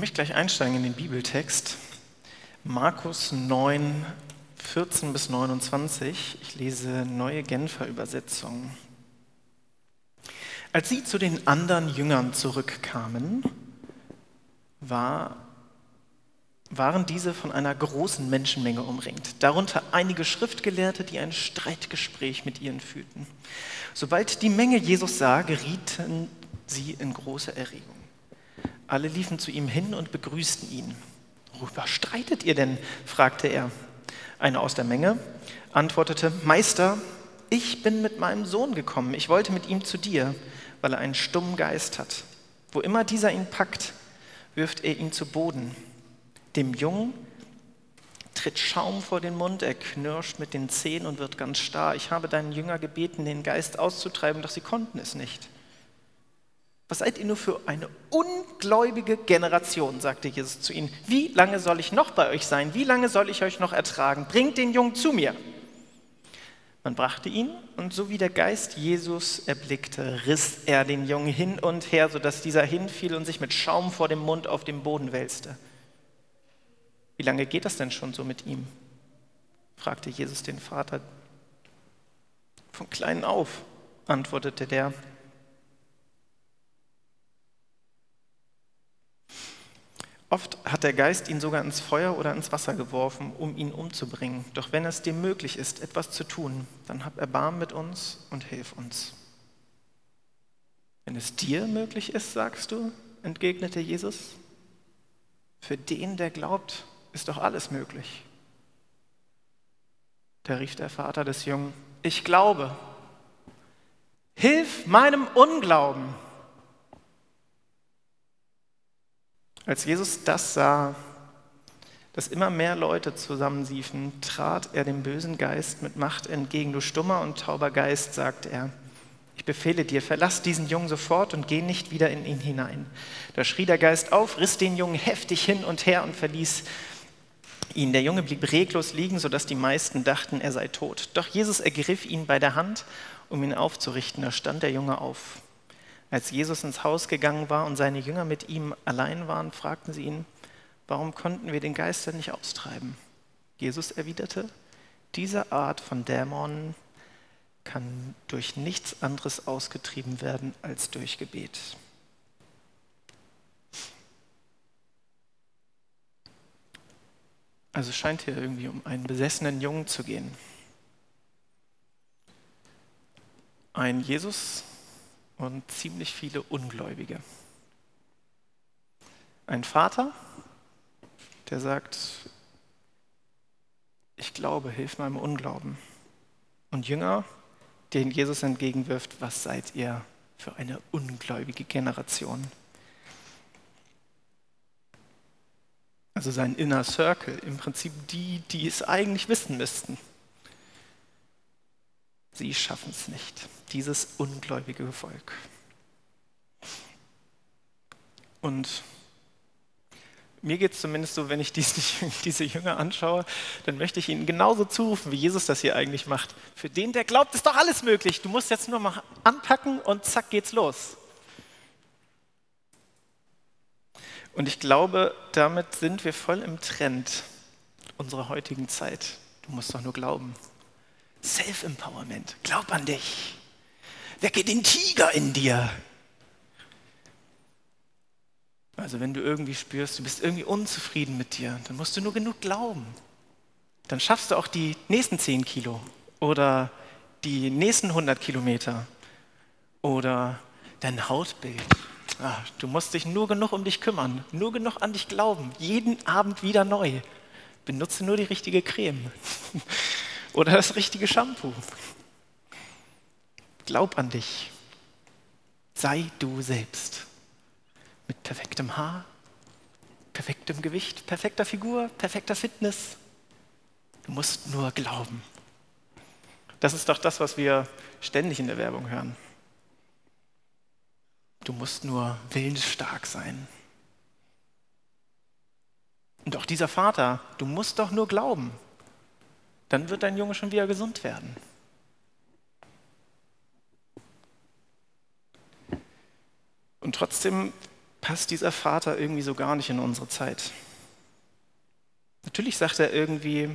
möchte gleich einsteigen in den Bibeltext. Markus 9, 14 bis 29. Ich lese neue Genfer Übersetzung. Als sie zu den anderen Jüngern zurückkamen, war, waren diese von einer großen Menschenmenge umringt, darunter einige Schriftgelehrte, die ein Streitgespräch mit ihnen führten. Sobald die Menge Jesus sah, gerieten sie in große Erregung. Alle liefen zu ihm hin und begrüßten ihn. Worüber streitet ihr denn? fragte er. Einer aus der Menge antwortete, Meister, ich bin mit meinem Sohn gekommen. Ich wollte mit ihm zu dir, weil er einen stummen Geist hat. Wo immer dieser ihn packt, wirft er ihn zu Boden. Dem Jungen tritt Schaum vor den Mund, er knirscht mit den Zähnen und wird ganz starr. Ich habe deinen Jünger gebeten, den Geist auszutreiben, doch sie konnten es nicht. Was seid ihr nur für eine ungläubige Generation, sagte Jesus zu ihnen. Wie lange soll ich noch bei euch sein? Wie lange soll ich euch noch ertragen? Bringt den Jungen zu mir. Man brachte ihn und so wie der Geist Jesus erblickte, riss er den Jungen hin und her, sodass dieser hinfiel und sich mit Schaum vor dem Mund auf dem Boden wälzte. Wie lange geht das denn schon so mit ihm? fragte Jesus den Vater. Von klein auf, antwortete der. Oft hat der Geist ihn sogar ins Feuer oder ins Wasser geworfen, um ihn umzubringen. Doch wenn es dir möglich ist, etwas zu tun, dann hab Erbarm mit uns und hilf uns. Wenn es dir möglich ist, sagst du, entgegnete Jesus, für den, der glaubt, ist doch alles möglich. Da rief der Vater des Jungen, ich glaube, hilf meinem Unglauben. Als Jesus das sah, dass immer mehr Leute zusammensiefen, trat er dem bösen Geist mit Macht entgegen. Du stummer und tauber Geist, sagte er. Ich befehle dir, verlass diesen Jungen sofort und geh nicht wieder in ihn hinein. Da schrie der Geist auf, riss den Jungen heftig hin und her und verließ ihn. Der Junge blieb reglos liegen, sodass die meisten dachten, er sei tot. Doch Jesus ergriff ihn bei der Hand, um ihn aufzurichten. Da stand der Junge auf. Als Jesus ins Haus gegangen war und seine Jünger mit ihm allein waren, fragten sie ihn, warum konnten wir den Geist denn nicht austreiben? Jesus erwiderte, diese Art von Dämonen kann durch nichts anderes ausgetrieben werden als durch Gebet. Also scheint hier irgendwie um einen besessenen Jungen zu gehen. Ein Jesus, und ziemlich viele Ungläubige. Ein Vater, der sagt, ich glaube, hilf meinem Unglauben. Und Jünger, denen Jesus entgegenwirft, was seid ihr für eine ungläubige Generation? Also sein Inner Circle, im Prinzip die, die es eigentlich wissen müssten. Sie schaffen es nicht, dieses ungläubige Volk. Und mir geht es zumindest so, wenn ich diese, Jünger anschaue, dann möchte ich ihnen genauso zurufen, wie Jesus das hier eigentlich macht. Für den, der glaubt, ist doch alles möglich. Du musst jetzt nur mal anpacken und zack geht's los. Und ich glaube, damit sind wir voll im Trend unserer heutigen Zeit. Du musst doch nur glauben. Self-Empowerment. Glaub an dich. Wecke den Tiger in dir. Also wenn du irgendwie spürst, du bist irgendwie unzufrieden mit dir, dann musst du nur genug glauben. Dann schaffst du auch die nächsten 10 Kilo oder die nächsten 100 Kilometer oder dein Hautbild. Ach, du musst dich nur genug um dich kümmern, nur genug an dich glauben, jeden Abend wieder neu. Benutze nur die richtige Creme. oder das richtige Shampoo. Glaub an dich. Sei du selbst. Mit perfektem Haar, perfektem Gewicht, perfekter Figur, perfekter Fitness. Du musst nur glauben. Das ist doch das, was wir ständig in der Werbung hören. Du musst nur willensstark sein. Und auch dieser Vater, du musst doch nur glauben dann wird dein Junge schon wieder gesund werden. Und trotzdem passt dieser Vater irgendwie so gar nicht in unsere Zeit. Natürlich sagt er irgendwie,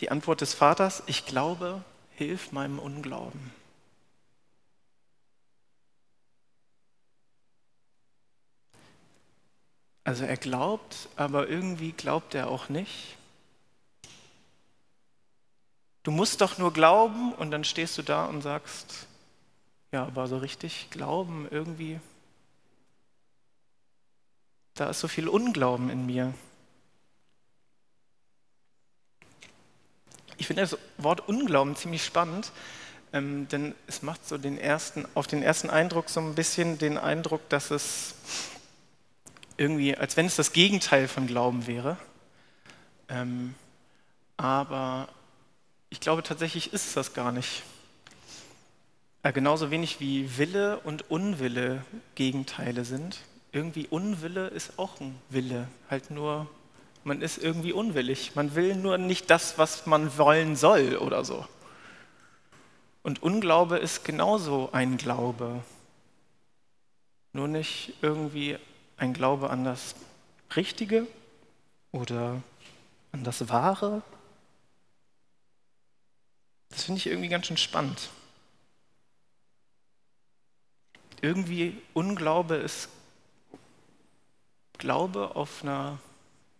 die Antwort des Vaters, ich glaube, hilf meinem Unglauben. Also er glaubt, aber irgendwie glaubt er auch nicht. Du musst doch nur glauben und dann stehst du da und sagst, ja, aber so richtig glauben irgendwie, da ist so viel Unglauben in mir. Ich finde das Wort Unglauben ziemlich spannend, ähm, denn es macht so den ersten, auf den ersten Eindruck so ein bisschen den Eindruck, dass es irgendwie, als wenn es das Gegenteil von Glauben wäre. Ähm, aber ich glaube tatsächlich ist es das gar nicht. Äh, genauso wenig wie Wille und Unwille Gegenteile sind. Irgendwie Unwille ist auch ein Wille, halt nur, man ist irgendwie unwillig. Man will nur nicht das, was man wollen soll oder so. Und Unglaube ist genauso ein Glaube. Nur nicht irgendwie ein Glaube an das Richtige oder an das Wahre. Das finde ich irgendwie ganz schön spannend. Irgendwie Unglaube ist Glaube auf einer,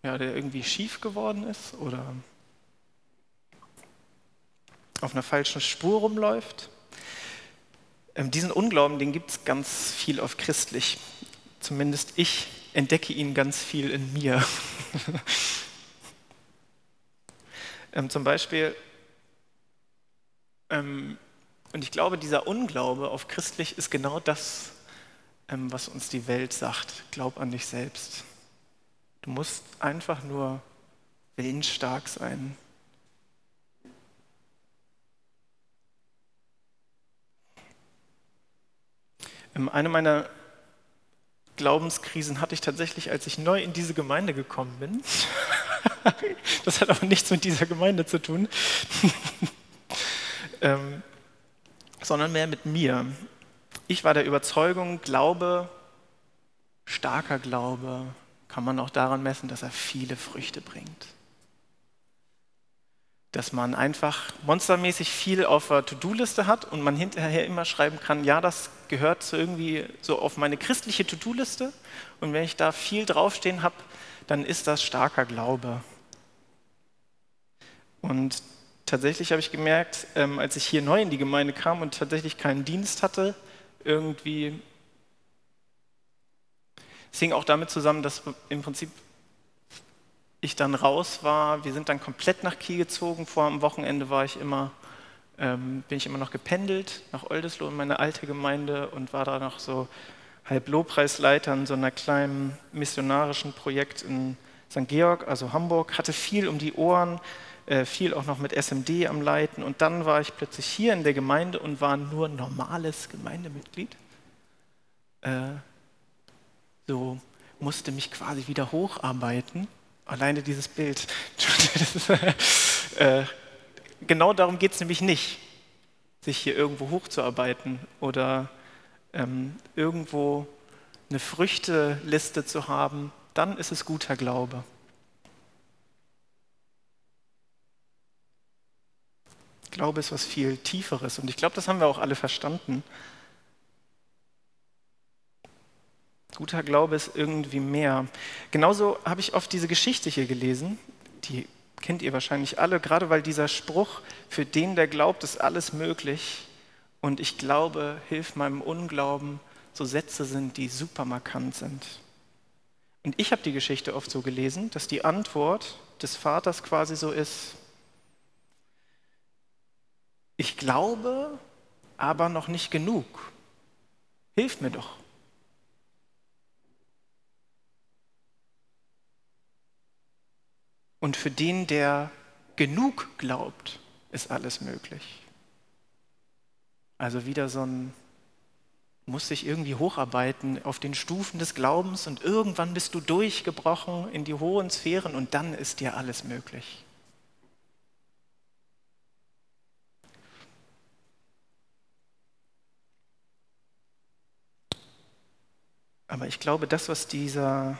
ja, der irgendwie schief geworden ist oder auf einer falschen Spur rumläuft. Ähm, diesen Unglauben, den gibt es ganz viel auf christlich zumindest ich entdecke ihn ganz viel in mir. ähm, zum Beispiel, und ich glaube, dieser Unglaube auf christlich ist genau das, ähm, was uns die Welt sagt. Glaub an dich selbst. Du musst einfach nur willensstark sein. Ähm, eine meiner Glaubenskrisen hatte ich tatsächlich, als ich neu in diese Gemeinde gekommen bin. das hat aber nichts mit dieser Gemeinde zu tun, ähm, sondern mehr mit mir. Ich war der Überzeugung, Glaube, starker Glaube, kann man auch daran messen, dass er viele Früchte bringt dass man einfach monstermäßig viel auf der To-Do-Liste hat und man hinterher immer schreiben kann, ja, das gehört so irgendwie so auf meine christliche To-Do-Liste und wenn ich da viel draufstehen habe, dann ist das starker Glaube. Und tatsächlich habe ich gemerkt, ähm, als ich hier neu in die Gemeinde kam und tatsächlich keinen Dienst hatte, irgendwie, es hing auch damit zusammen, dass im Prinzip ich dann raus war, wir sind dann komplett nach Kiel gezogen. Vor am Wochenende war ich immer, ähm, bin ich immer noch gependelt nach Oldesloe in meine alte Gemeinde und war da noch so halb Lobpreisleiter in so einer kleinen missionarischen Projekt in St. Georg, also Hamburg, hatte viel um die Ohren, äh, viel auch noch mit SMD am Leiten und dann war ich plötzlich hier in der Gemeinde und war nur normales Gemeindemitglied. Äh, so musste mich quasi wieder hocharbeiten Alleine dieses Bild. äh, genau darum geht es nämlich nicht, sich hier irgendwo hochzuarbeiten oder ähm, irgendwo eine Früchteliste zu haben. Dann ist es guter Glaube. Glaube ist was viel Tieferes und ich glaube, das haben wir auch alle verstanden. Guter Glaube ist irgendwie mehr. Genauso habe ich oft diese Geschichte hier gelesen, die kennt ihr wahrscheinlich alle, gerade weil dieser Spruch, für den, der glaubt, ist alles möglich und ich glaube, hilf meinem Unglauben, so Sätze sind, die super markant sind. Und ich habe die Geschichte oft so gelesen, dass die Antwort des Vaters quasi so ist, ich glaube, aber noch nicht genug. Hilf mir doch. Und für den, der genug glaubt, ist alles möglich. Also wieder so ein, muss sich irgendwie hocharbeiten auf den Stufen des Glaubens und irgendwann bist du durchgebrochen in die hohen Sphären und dann ist dir alles möglich. Aber ich glaube, das, was dieser,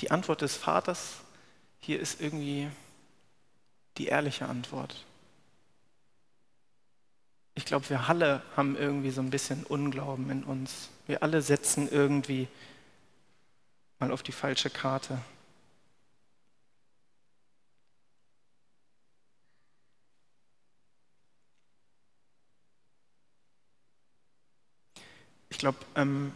die Antwort des Vaters hier ist irgendwie die ehrliche Antwort. Ich glaube, wir alle haben irgendwie so ein bisschen Unglauben in uns. Wir alle setzen irgendwie mal auf die falsche Karte. Ich glaube, ähm,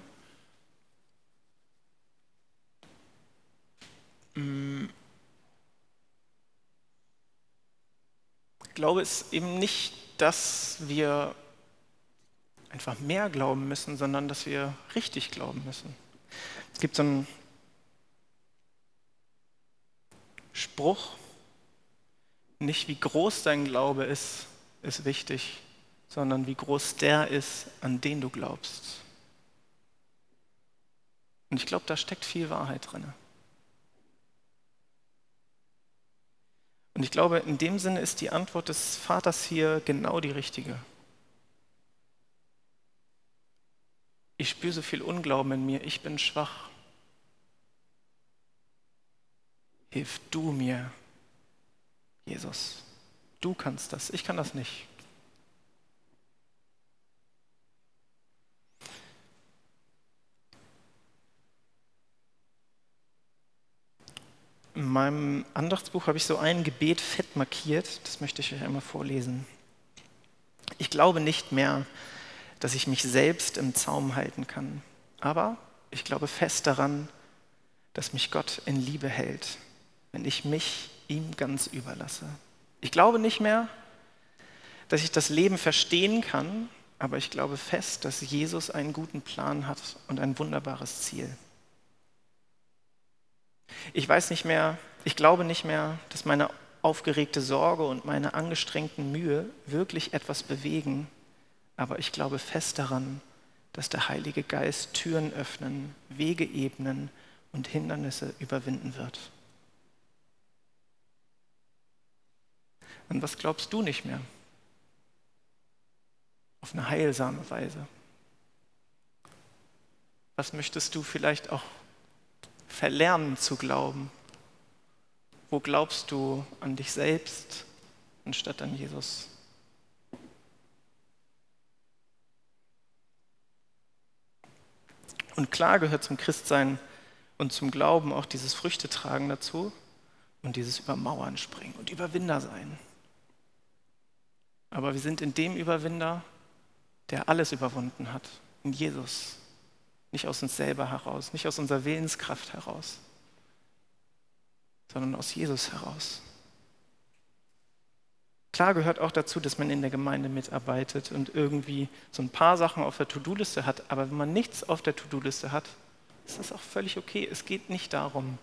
Glaube ist eben nicht, dass wir einfach mehr glauben müssen, sondern dass wir richtig glauben müssen. Es gibt so einen Spruch, nicht wie groß dein Glaube ist, ist wichtig, sondern wie groß der ist, an den du glaubst. Und ich glaube, da steckt viel Wahrheit drin. Und ich glaube, in dem Sinne ist die Antwort des Vaters hier genau die richtige. Ich spüre so viel Unglauben in mir, ich bin schwach. Hilf du mir, Jesus. Du kannst das, ich kann das nicht. In meinem Andachtsbuch habe ich so ein Gebet fett markiert, das möchte ich euch einmal vorlesen. Ich glaube nicht mehr, dass ich mich selbst im Zaum halten kann, aber ich glaube fest daran, dass mich Gott in Liebe hält, wenn ich mich ihm ganz überlasse. Ich glaube nicht mehr, dass ich das Leben verstehen kann, aber ich glaube fest, dass Jesus einen guten Plan hat und ein wunderbares Ziel. Ich weiß nicht mehr, ich glaube nicht mehr, dass meine aufgeregte Sorge und meine angestrengten Mühe wirklich etwas bewegen, aber ich glaube fest daran, dass der Heilige Geist Türen öffnen, Wege ebnen und Hindernisse überwinden wird. Und was glaubst du nicht mehr? Auf eine heilsame Weise. Was möchtest du vielleicht auch verlernen zu glauben? Wo glaubst du an dich selbst anstatt an Jesus? Und klar gehört zum Christsein und zum Glauben auch dieses Früchtetragen dazu und dieses Übermauern springen und Überwinder sein. Aber wir sind in dem Überwinder, der alles überwunden hat, in Jesus. Nicht aus uns selber heraus, nicht aus unserer Willenskraft heraus, sondern aus Jesus heraus. Klar gehört auch dazu, dass man in der Gemeinde mitarbeitet und irgendwie so ein paar Sachen auf der To-Do-Liste hat. Aber wenn man nichts auf der To-Do-Liste hat, ist das auch völlig okay. Es geht nicht darum.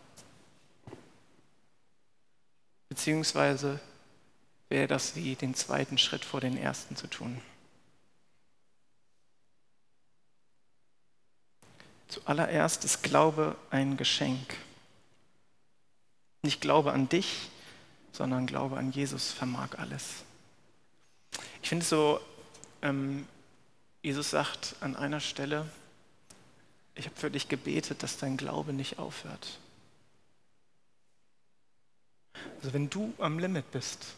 Beziehungsweise wäre das wie den zweiten Schritt vor den ersten zu tun. Zuallererst ist Glaube ein Geschenk. Nicht Glaube an dich, sondern Glaube an Jesus vermag alles. Ich finde es so, ähm, Jesus sagt an einer Stelle, ich habe für dich gebetet, dass dein Glaube nicht aufhört. Also wenn du am Limit bist,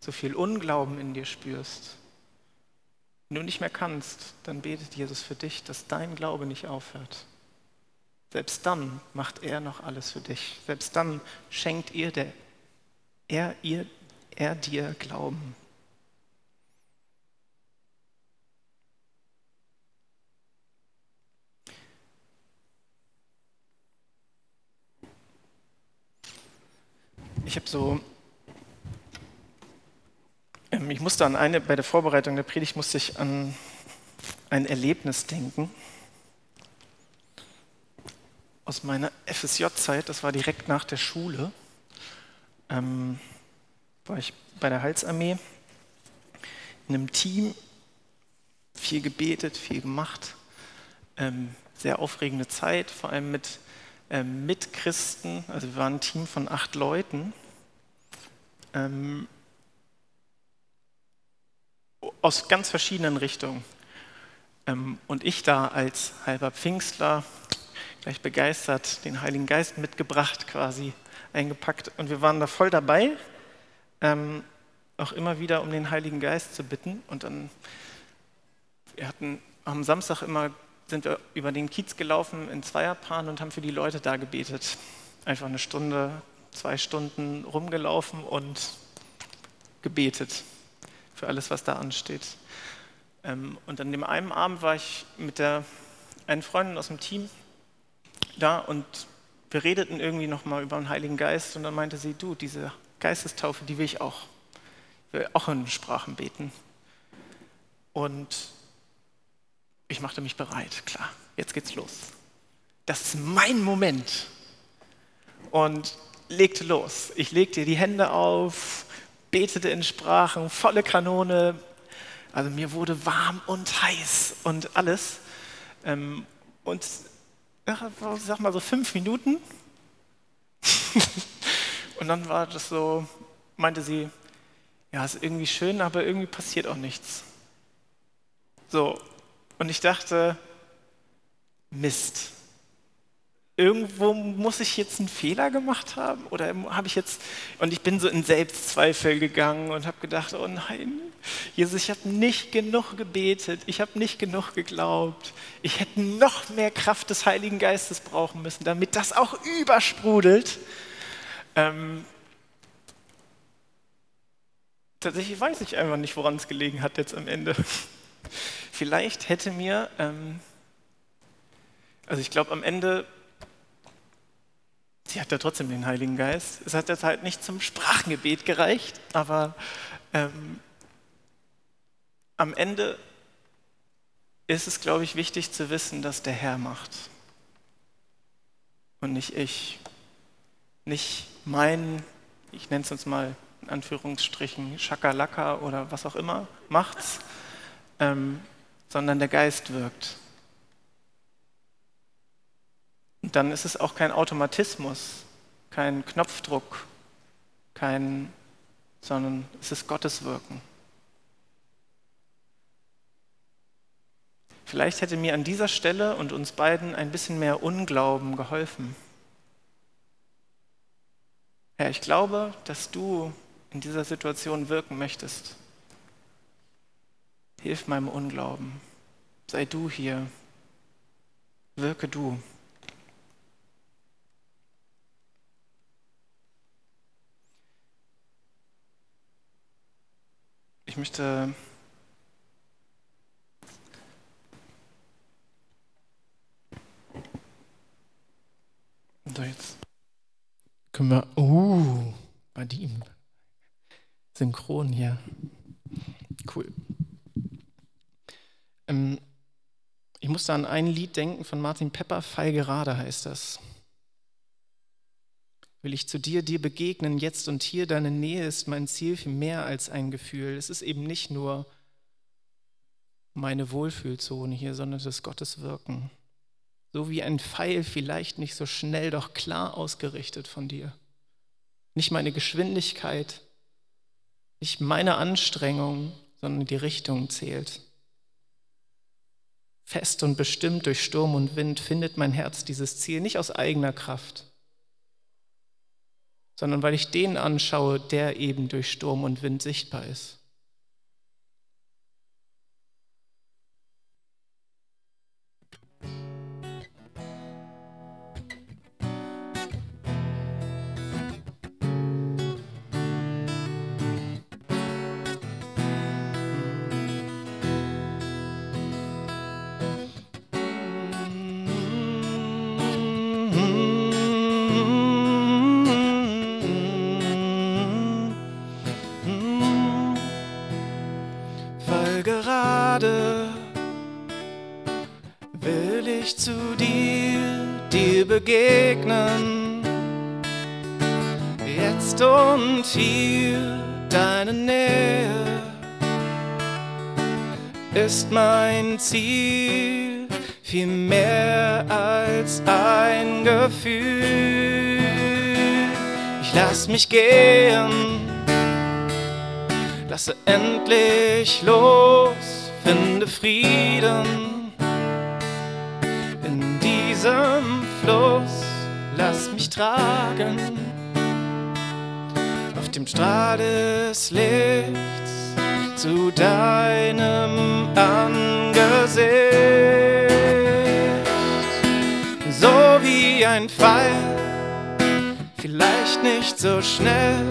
so viel Unglauben in dir spürst, wenn du nicht mehr kannst, dann betet Jesus für dich, dass dein Glaube nicht aufhört. Selbst dann macht er noch alles für dich. Selbst dann schenkt ihr der, er, ihr, er dir Glauben. Ich habe so ich musste an eine, bei der Vorbereitung der Predigt musste ich an ein Erlebnis denken. Aus meiner FSJ-Zeit, das war direkt nach der Schule, ähm, war ich bei der Heilsarmee in einem Team, viel gebetet, viel gemacht, ähm, sehr aufregende Zeit, vor allem mit ähm, Mitchristen, also wir waren ein Team von acht Leuten. Ähm, aus ganz verschiedenen Richtungen. Ähm, und ich da als halber Pfingstler, gleich begeistert, den Heiligen Geist mitgebracht, quasi eingepackt. Und wir waren da voll dabei, ähm, auch immer wieder um den Heiligen Geist zu bitten. Und dann, wir hatten am Samstag immer, sind wir über den Kiez gelaufen in Zweierpaaren und haben für die Leute da gebetet. Einfach eine Stunde, zwei Stunden rumgelaufen und gebetet für alles, was da ansteht. Ähm, und an dem einen Abend war ich mit der einen Freundin aus dem Team da und wir redeten irgendwie nochmal über den Heiligen Geist und dann meinte sie, du, diese Geistestaufe, die will ich auch. Ich will auch in Sprachen beten. Und ich machte mich bereit, klar, jetzt geht's los. Das ist mein Moment. Und legte los. Ich legte die Hände auf, betete in Sprachen, volle Kanone. Also mir wurde warm und heiß und alles. Ähm, und ich sag mal so fünf Minuten. und dann war das so, meinte sie, ja, ist irgendwie schön, aber irgendwie passiert auch nichts. So, und ich dachte, Mist, irgendwo muss ich jetzt einen Fehler gemacht haben oder habe ich jetzt und ich bin so in Selbstzweifel gegangen und habe gedacht, oh nein, Jesus, ich habe nicht genug gebetet, ich habe nicht genug geglaubt, ich hätte noch mehr Kraft des Heiligen Geistes brauchen müssen, damit das auch übersprudelt. Ähm, tatsächlich weiß ich einfach nicht, woran es gelegen hat jetzt am Ende. Vielleicht hätte mir, ähm, also ich glaube am Ende Sie hat ja trotzdem den Heiligen Geist. Es hat jetzt halt nicht zum Sprachengebet gereicht, aber ähm, am Ende ist es, glaube ich, wichtig zu wissen, dass der Herr macht und nicht ich. Nicht mein, ich nenne es uns mal in Anführungsstrichen, Schakalaka oder was auch immer, macht's, ähm, sondern der Geist wirkt. Und dann ist es auch kein Automatismus, kein Knopfdruck, kein, sondern es ist Gottes Wirken. Vielleicht hätte mir an dieser Stelle und uns beiden ein bisschen mehr Unglauben geholfen. Herr, ich glaube, dass du in dieser Situation wirken möchtest. Hilf meinem Unglauben. Sei du hier. Wirke du. Möchte so jetzt können wir uh bei ihm synchron hier. Cool. Ähm, ich musste an ein Lied denken von Martin Pepper, Fall gerade heißt das will ich zu dir, dir begegnen, jetzt und hier. Deine Nähe ist mein Ziel für mehr als ein Gefühl. Es ist eben nicht nur meine Wohlfühlzone hier, sondern es ist Gottes Wirken. So wie ein Pfeil, vielleicht nicht so schnell, doch klar ausgerichtet von dir. Nicht meine Geschwindigkeit, nicht meine Anstrengung, sondern die Richtung zählt. Fest und bestimmt durch Sturm und Wind findet mein Herz dieses Ziel nicht aus eigener Kraft, sondern weil ich den anschaue, der eben durch Sturm und Wind sichtbar ist. Ein Gefühl. Ich lass mich gehen, lasse endlich los finde Frieden in diesem Fluss. Lass mich tragen auf dem Strahl des Lichts zu deinem Angesicht. Ein Pfeil, vielleicht nicht so schnell,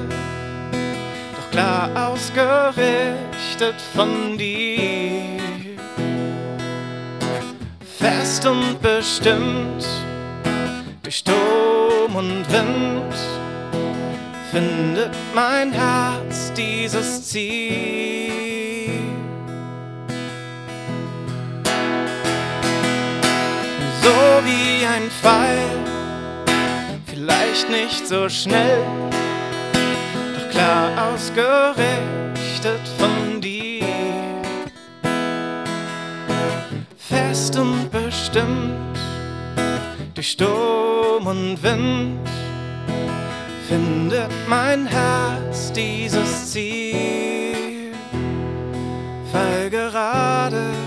doch klar ausgerichtet von dir. Fest und bestimmt durch Sturm und Wind findet mein Herz dieses Ziel. So wie ein Pfeil, vielleicht nicht so schnell, doch klar ausgerichtet von dir. Fest und bestimmt durch Sturm und Wind findet mein Herz dieses Ziel. Fall gerade.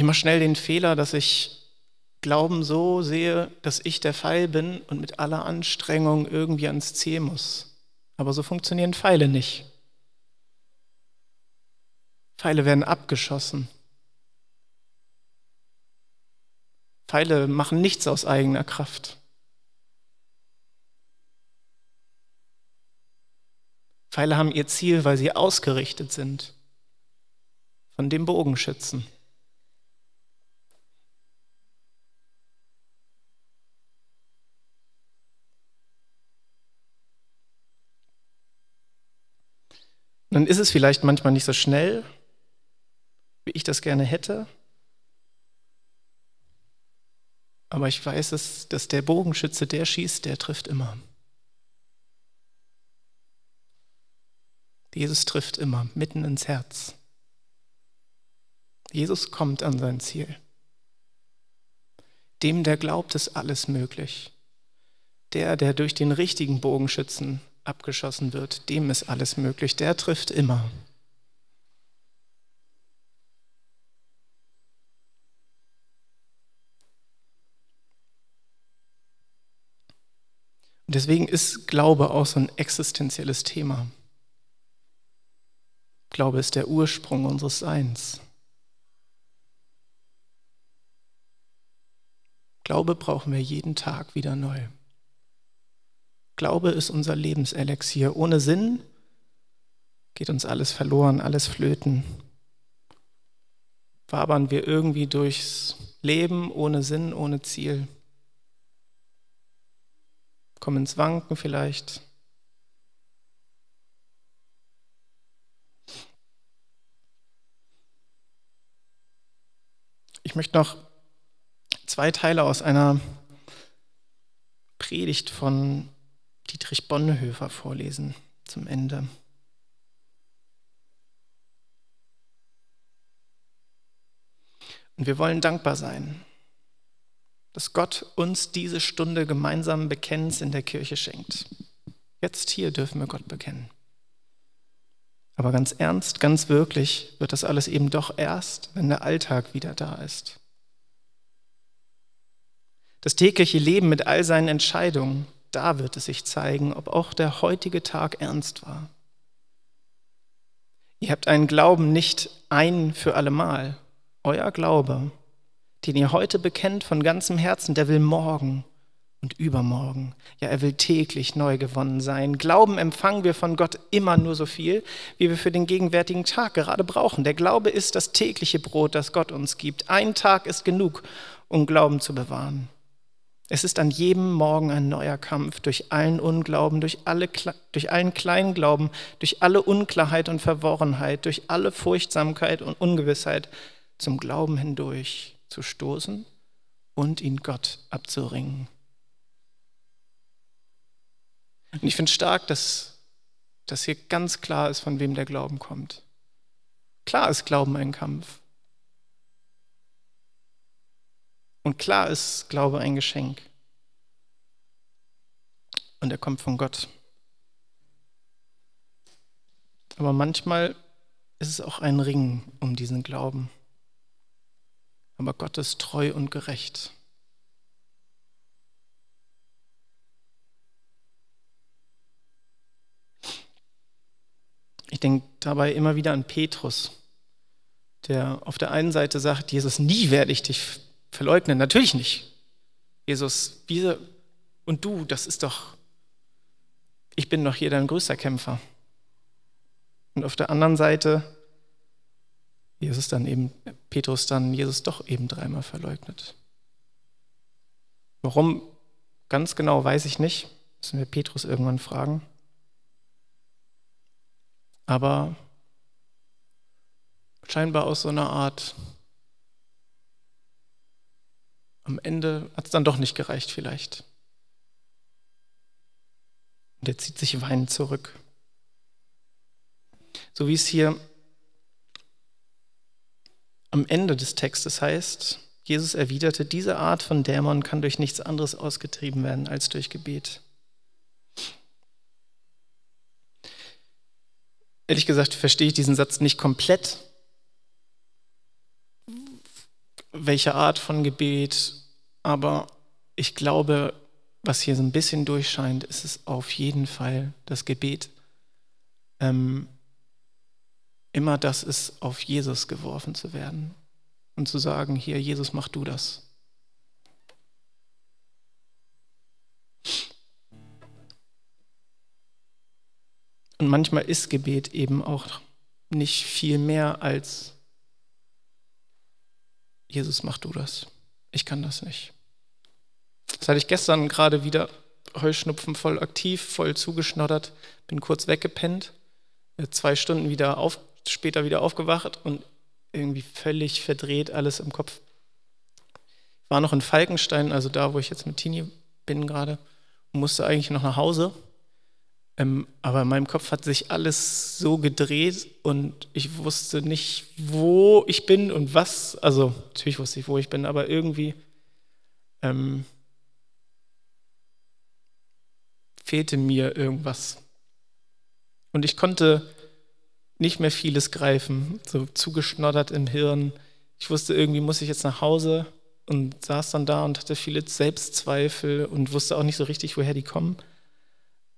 Ich mache schnell den Fehler, dass ich Glauben so sehe, dass ich der Pfeil bin und mit aller Anstrengung irgendwie ans Ziel muss. Aber so funktionieren Pfeile nicht. Pfeile werden abgeschossen. Pfeile machen nichts aus eigener Kraft. Pfeile haben ihr Ziel, weil sie ausgerichtet sind von dem Bogenschützen. Dann ist es vielleicht manchmal nicht so schnell, wie ich das gerne hätte. Aber ich weiß es, dass der Bogenschütze, der schießt, der trifft immer. Jesus trifft immer mitten ins Herz. Jesus kommt an sein Ziel. Dem, der glaubt, ist alles möglich. Der, der durch den richtigen Bogenschützen abgeschossen wird, dem ist alles möglich. Der trifft immer. Und deswegen ist Glaube auch so ein existenzielles Thema. Glaube ist der Ursprung unseres Seins. Glaube brauchen wir jeden Tag wieder neu. Glaube ist unser Lebenselixier. Ohne Sinn geht uns alles verloren, alles flöten. Wabern wir irgendwie durchs Leben ohne Sinn, ohne Ziel. Kommen ins Wanken vielleicht. Ich möchte noch zwei Teile aus einer Predigt von Dietrich Bonhoeffer vorlesen zum Ende. Und wir wollen dankbar sein, dass Gott uns diese Stunde gemeinsamen Bekennens in der Kirche schenkt. Jetzt hier dürfen wir Gott bekennen. Aber ganz ernst, ganz wirklich wird das alles eben doch erst, wenn der Alltag wieder da ist. Das tägliche Leben mit all seinen Entscheidungen, da wird es sich zeigen, ob auch der heutige Tag ernst war. Ihr habt einen Glauben nicht ein für allemal. Euer Glaube, den ihr heute bekennt von ganzem Herzen, der will morgen und übermorgen. Ja, er will täglich neu gewonnen sein. Glauben empfangen wir von Gott immer nur so viel, wie wir für den gegenwärtigen Tag gerade brauchen. Der Glaube ist das tägliche Brot, das Gott uns gibt. Ein Tag ist genug, um Glauben zu bewahren. Es ist an jedem Morgen ein neuer Kampf durch allen Unglauben, durch, alle, durch allen Kleinglauben, durch alle Unklarheit und Verworrenheit, durch alle Furchtsamkeit und Ungewissheit zum Glauben hindurch, zu stoßen und ihn Gott abzuringen. Und ich finde stark, dass, dass hier ganz klar ist, von wem der Glauben kommt. Klar ist Glauben ein Kampf. Und klar ist Glaube ein Geschenk. Und er kommt von Gott. Aber manchmal ist es auch ein Ring um diesen Glauben. Aber Gott ist treu und gerecht. Ich denke dabei immer wieder an Petrus, der auf der einen Seite sagt, Jesus, nie werde ich dich verleugnen. Natürlich nicht. Jesus, wir und du, das ist doch, ich bin doch hier dein größter Kämpfer. Und auf der anderen Seite, Jesus dann eben, Petrus dann Jesus doch eben dreimal verleugnet. Warum ganz genau weiß ich nicht, müssen wir Petrus irgendwann fragen. Aber scheinbar aus so einer Art, am Ende hat es dann doch nicht gereicht vielleicht. Und er zieht sich weinend zurück. So wie es hier am Ende des Textes heißt, Jesus erwiderte, diese Art von Dämon kann durch nichts anderes ausgetrieben werden als durch Gebet. Ehrlich gesagt verstehe ich diesen Satz nicht komplett. Welche Art von Gebet, aber ich glaube, was hier so ein bisschen durchscheint, ist es auf jeden Fall das Gebet. Ähm, immer das ist, auf Jesus geworfen zu werden und zu sagen, hier, Jesus, mach du das. Und manchmal ist Gebet eben auch nicht viel mehr als, Jesus, mach du das. Ich kann das nicht. Das hatte ich gestern gerade wieder Heuschnupfen voll aktiv, voll zugeschnoddert, bin kurz weggepennt, äh, zwei Stunden wieder auf, später wieder aufgewacht und irgendwie völlig verdreht alles im Kopf. Ich war noch in Falkenstein, also da, wo ich jetzt mit Tini bin gerade, und musste eigentlich noch nach Hause ähm, aber in meinem Kopf hat sich alles so gedreht und ich wusste nicht, wo ich bin und was. Also natürlich wusste ich, wo ich bin, aber irgendwie ähm, fehlte mir irgendwas. Und ich konnte nicht mehr vieles greifen, so zugeschnoddert im Hirn. Ich wusste, irgendwie muss ich jetzt nach Hause und saß dann da und hatte viele Selbstzweifel und wusste auch nicht so richtig, woher die kommen.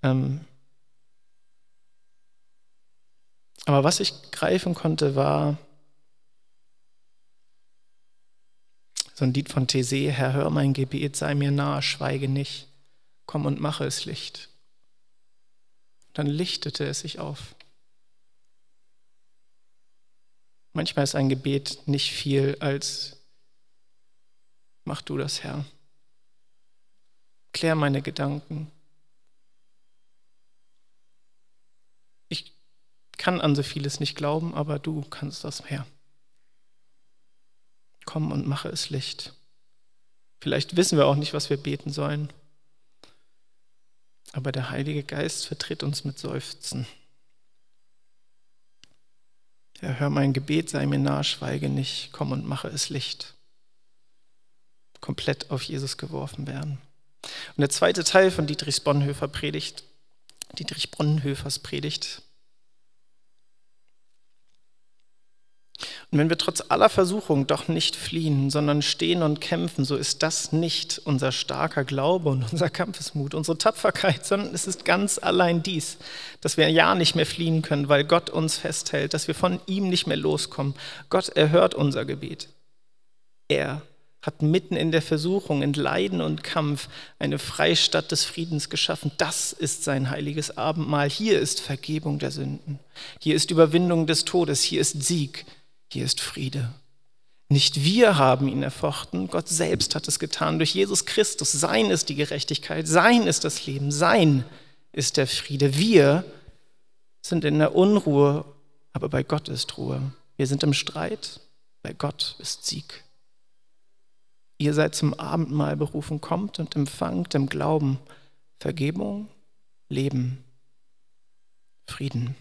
Ähm, Aber was ich greifen konnte, war so ein Lied von These, Herr, hör mein Gebet, sei mir nahe, schweige nicht, komm und mache es Licht. Dann lichtete es sich auf. Manchmal ist ein Gebet nicht viel als, mach du das, Herr. Klär meine Gedanken, kann an so vieles nicht glauben, aber du kannst das mehr. Komm und mache es Licht. Vielleicht wissen wir auch nicht, was wir beten sollen, aber der Heilige Geist vertritt uns mit Seufzen. Herr, hör mein Gebet, sei mir nah, schweige nicht, komm und mache es Licht. Komplett auf Jesus geworfen werden. Und der zweite Teil von Dietrich Bonhoeffer Predigt, Dietrich Bonhoeffers Predigt, Und wenn wir trotz aller Versuchung doch nicht fliehen, sondern stehen und kämpfen, so ist das nicht unser starker Glaube und unser Kampfesmut, unsere Tapferkeit, sondern es ist ganz allein dies, dass wir ja nicht mehr fliehen können, weil Gott uns festhält, dass wir von ihm nicht mehr loskommen. Gott erhört unser Gebet. Er hat mitten in der Versuchung, in Leiden und Kampf eine Freistatt des Friedens geschaffen. Das ist sein heiliges Abendmahl. Hier ist Vergebung der Sünden. Hier ist Überwindung des Todes. Hier ist Sieg. Hier ist Friede. Nicht wir haben ihn erfochten, Gott selbst hat es getan durch Jesus Christus. Sein ist die Gerechtigkeit, sein ist das Leben, sein ist der Friede. Wir sind in der Unruhe, aber bei Gott ist Ruhe. Wir sind im Streit, bei Gott ist Sieg. Ihr seid zum Abendmahl berufen, kommt und empfangt im Glauben Vergebung, Leben, Frieden.